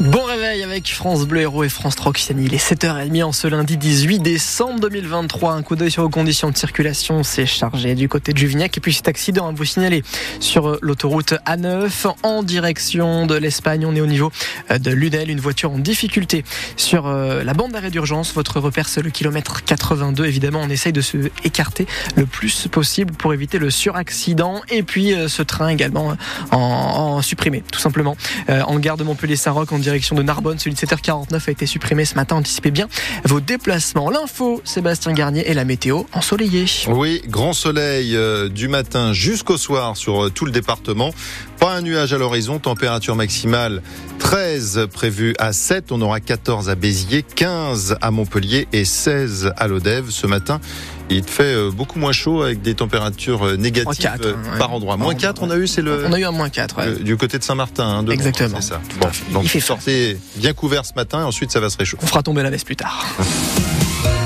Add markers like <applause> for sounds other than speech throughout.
Bon réveil avec France Bleu Héros et France Troxani. Il est 7h30 en ce lundi 18 décembre 2023. Un coup d'œil sur vos conditions de circulation. C'est chargé du côté de Juvignac. Et puis cet accident à vous signaler sur euh, l'autoroute A9 en direction de l'Espagne. On est au niveau euh, de Lunel. Une voiture en difficulté sur euh, la bande d'arrêt d'urgence. Votre repère, c'est le kilomètre 82. Évidemment, on essaye de se écarter le plus possible pour éviter le suraccident. Et puis ce train également en, supprimé, tout simplement. En gare de Montpellier-Saint-Roch, direction de Narbonne. Celui de 7h49 a été supprimé ce matin. Anticipez bien vos déplacements. L'info, Sébastien Garnier et la météo ensoleillée. Oui, grand soleil euh, du matin jusqu'au soir sur euh, tout le département. Pas un nuage à l'horizon, température maximale 13 prévue à 7, on aura 14 à Béziers, 15 à Montpellier et 16 à Lodève ce matin. Il fait euh, beaucoup moins chaud avec des températures euh, négatives 4, euh, hein, par endroit. Moins 4, on a eu, c'est le. On a eu un moins 4. Ouais. Du côté de Saint-Martin. Hein, Exactement. C'est ça. Bon, donc Il fait sortez bien couvert ce matin et ensuite ça va se réchauffer. On fera tomber la veste plus tard. <laughs>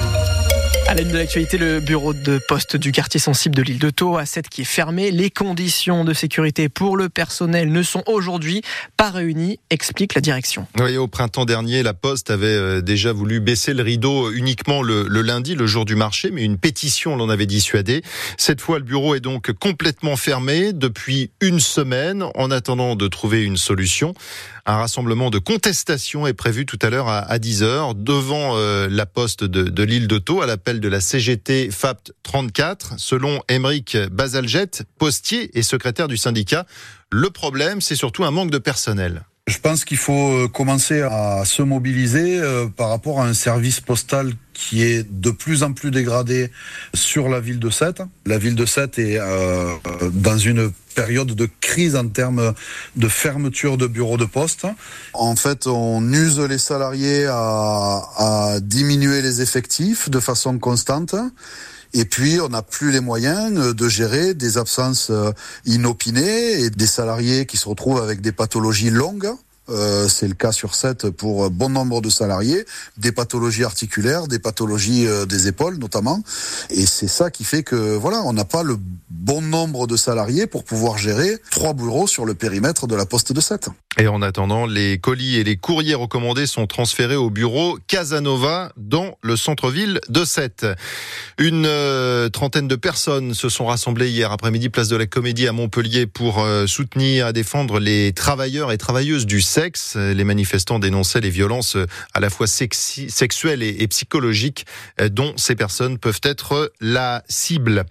L'aide de l'actualité, le bureau de poste du quartier sensible de l'île de Thau, à 7 qui est fermé. Les conditions de sécurité pour le personnel ne sont aujourd'hui pas réunies, explique la direction. Oui, au printemps dernier, la Poste avait euh, déjà voulu baisser le rideau uniquement le, lundi, le jour du marché, mais une pétition l'en avait dissuadé. Cette fois, le bureau est donc complètement fermé depuis une semaine en attendant de trouver une solution. Un rassemblement de contestation est prévu tout à l'heure à, à 10h devant euh, la poste de, de l'île de Thau à l'appel de la CGT FAPT 34. Selon Émeric Bazalget, postier et secrétaire du syndicat, le problème, c'est surtout un manque de personnel. Je pense qu'il faut euh, commencer à se mobiliser euh, par rapport à un service postal qui est de plus en plus dégradé sur la ville de Sète. La ville de Sète est euh, dans une période de crise en termes de fermeture de bureaux de poste. En fait, on use les salariés à, à diminuer les effectifs de façon constante. Et puis, on n'a plus les moyens de gérer des absences inopinées et des salariés qui se retrouvent avec des pathologies longues. Euh, c'est le cas sur 7 pour bon nombre de salariés, des pathologies articulaires, des pathologies euh, des épaules notamment. Et c'est ça qui fait que voilà, on n'a pas le bon nombre de salariés pour pouvoir gérer trois bureaux sur le périmètre de la poste de 7. Et en attendant, les colis et les courriers recommandés sont transférés au bureau Casanova dans le centre-ville de Sète. Une euh, trentaine de personnes se sont rassemblées hier après-midi place de la Comédie à Montpellier pour soutenir et défendre les travailleurs et travailleuses du sexe. Les manifestants dénonçaient les violences euh, à la fois sexuelles et, psychologiques euh, dont ces personnes peuvent être la cible.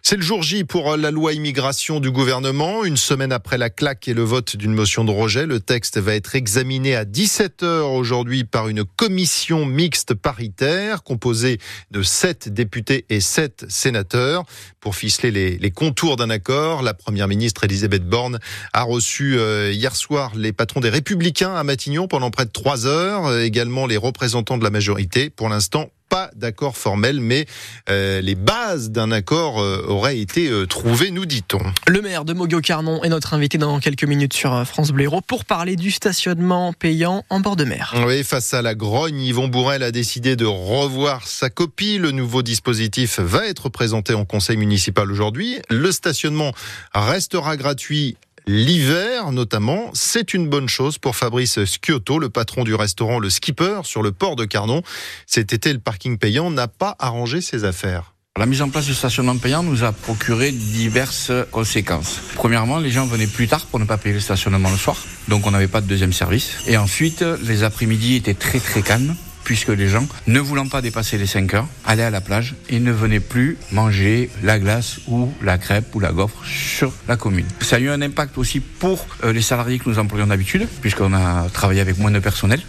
C'est le jour J pour la loi immigration du gouvernement. Une semaine après la claque et le vote d'une motion de rejet, le texte va être examiné à 17h aujourd'hui par une commission mixte paritaire composée de 7 députés et 7 sénateurs. Pour ficeler les, contours d'un accord, la première ministre Elisabeth Borne a reçu euh, hier soir les patrons des Républicains à Matignon pendant près de 3 heures, euh, également les représentants de la majorité. Pour l'instant, pas d'accord formel, mais euh, les bases d'un accord euh, auraient été euh, trouvées, nous dit-on. Le maire de Mogo-Carnon est notre invité dans quelques minutes sur France Bleu pour parler du stationnement payant en bord de mer. Oui, face à la grogne, Yvon Bourrel a décidé de revoir sa copie. Le nouveau dispositif va être présenté en conseil municipal aujourd'hui. Le stationnement restera gratuit L'hiver, notamment, c'est une bonne chose pour Fabrice Sciotto, le patron du restaurant Le Skipper sur le port de Carnon. Cet été, le parking payant n'a pas arrangé ses affaires. La mise en place du stationnement payant nous a procuré diverses conséquences. Premièrement, les gens venaient plus tard pour ne pas payer le stationnement le soir, donc on n'avait pas de deuxième service. Et ensuite, les après-midi étaient très très calmes puisque les gens, ne voulant pas dépasser les 5 heures, allaient à la plage et ne venaient plus manger la glace ou la crêpe ou la gaufre sur la commune. Ça a eu un impact aussi pour euh, les salariés que nous employons d'habitude, puisqu'on a travaillé avec moins de personnel.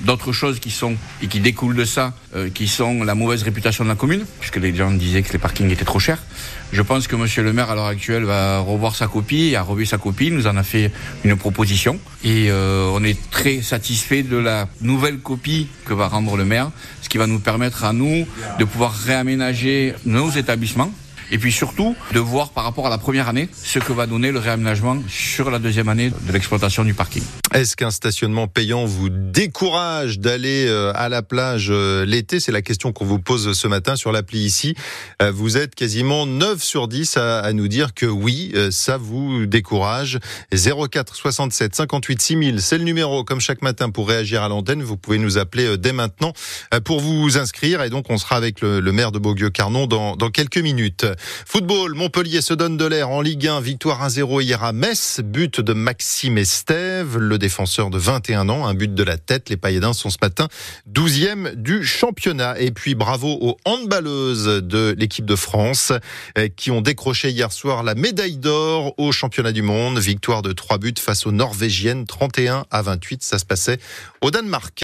D'autres choses qui sont et qui découlent de ça, euh, qui sont la mauvaise réputation de la commune, puisque les gens disaient que les parkings étaient trop chers. Je pense que Monsieur le maire à l'heure actuelle va revoir sa copie, a revu sa copie, nous en a fait une proposition et euh, on est très satisfait de la nouvelle copie que va rendre le maire, ce qui va nous permettre à nous de pouvoir réaménager nos établissements et puis surtout de voir par rapport à la première année ce que va donner le réaménagement sur la deuxième année de l'exploitation du parking. Est-ce qu'un stationnement payant vous décourage d'aller euh, à la plage euh, l'été? C'est la question qu'on vous pose ce matin sur l'appli ici. Euh, vous êtes quasiment 9 sur 10 à, nous dire que oui, ça vous décourage. 04 67 58 6000, c'est le numéro comme chaque matin pour réagir à l'antenne. Vous pouvez nous appeler dès maintenant pour vous inscrire et donc on sera avec le, maire de Beaulieu-Carnon dans, dans quelques minutes. Football, Montpellier se donne de l'air en Ligue 1, victoire 1-0 hier à Metz, but de Maxime Estève, le défenseur de 21 ans, un but de la tête. Les Pailladins sont ce matin 12e du championnat. Et puis bravo aux handballeuses de l'équipe de France euh, qui ont décroché hier soir la médaille d'or au championnat du monde. Victoire de 3 buts face aux Norvégiennes, 31 à 28. Ça se passait au Danemark.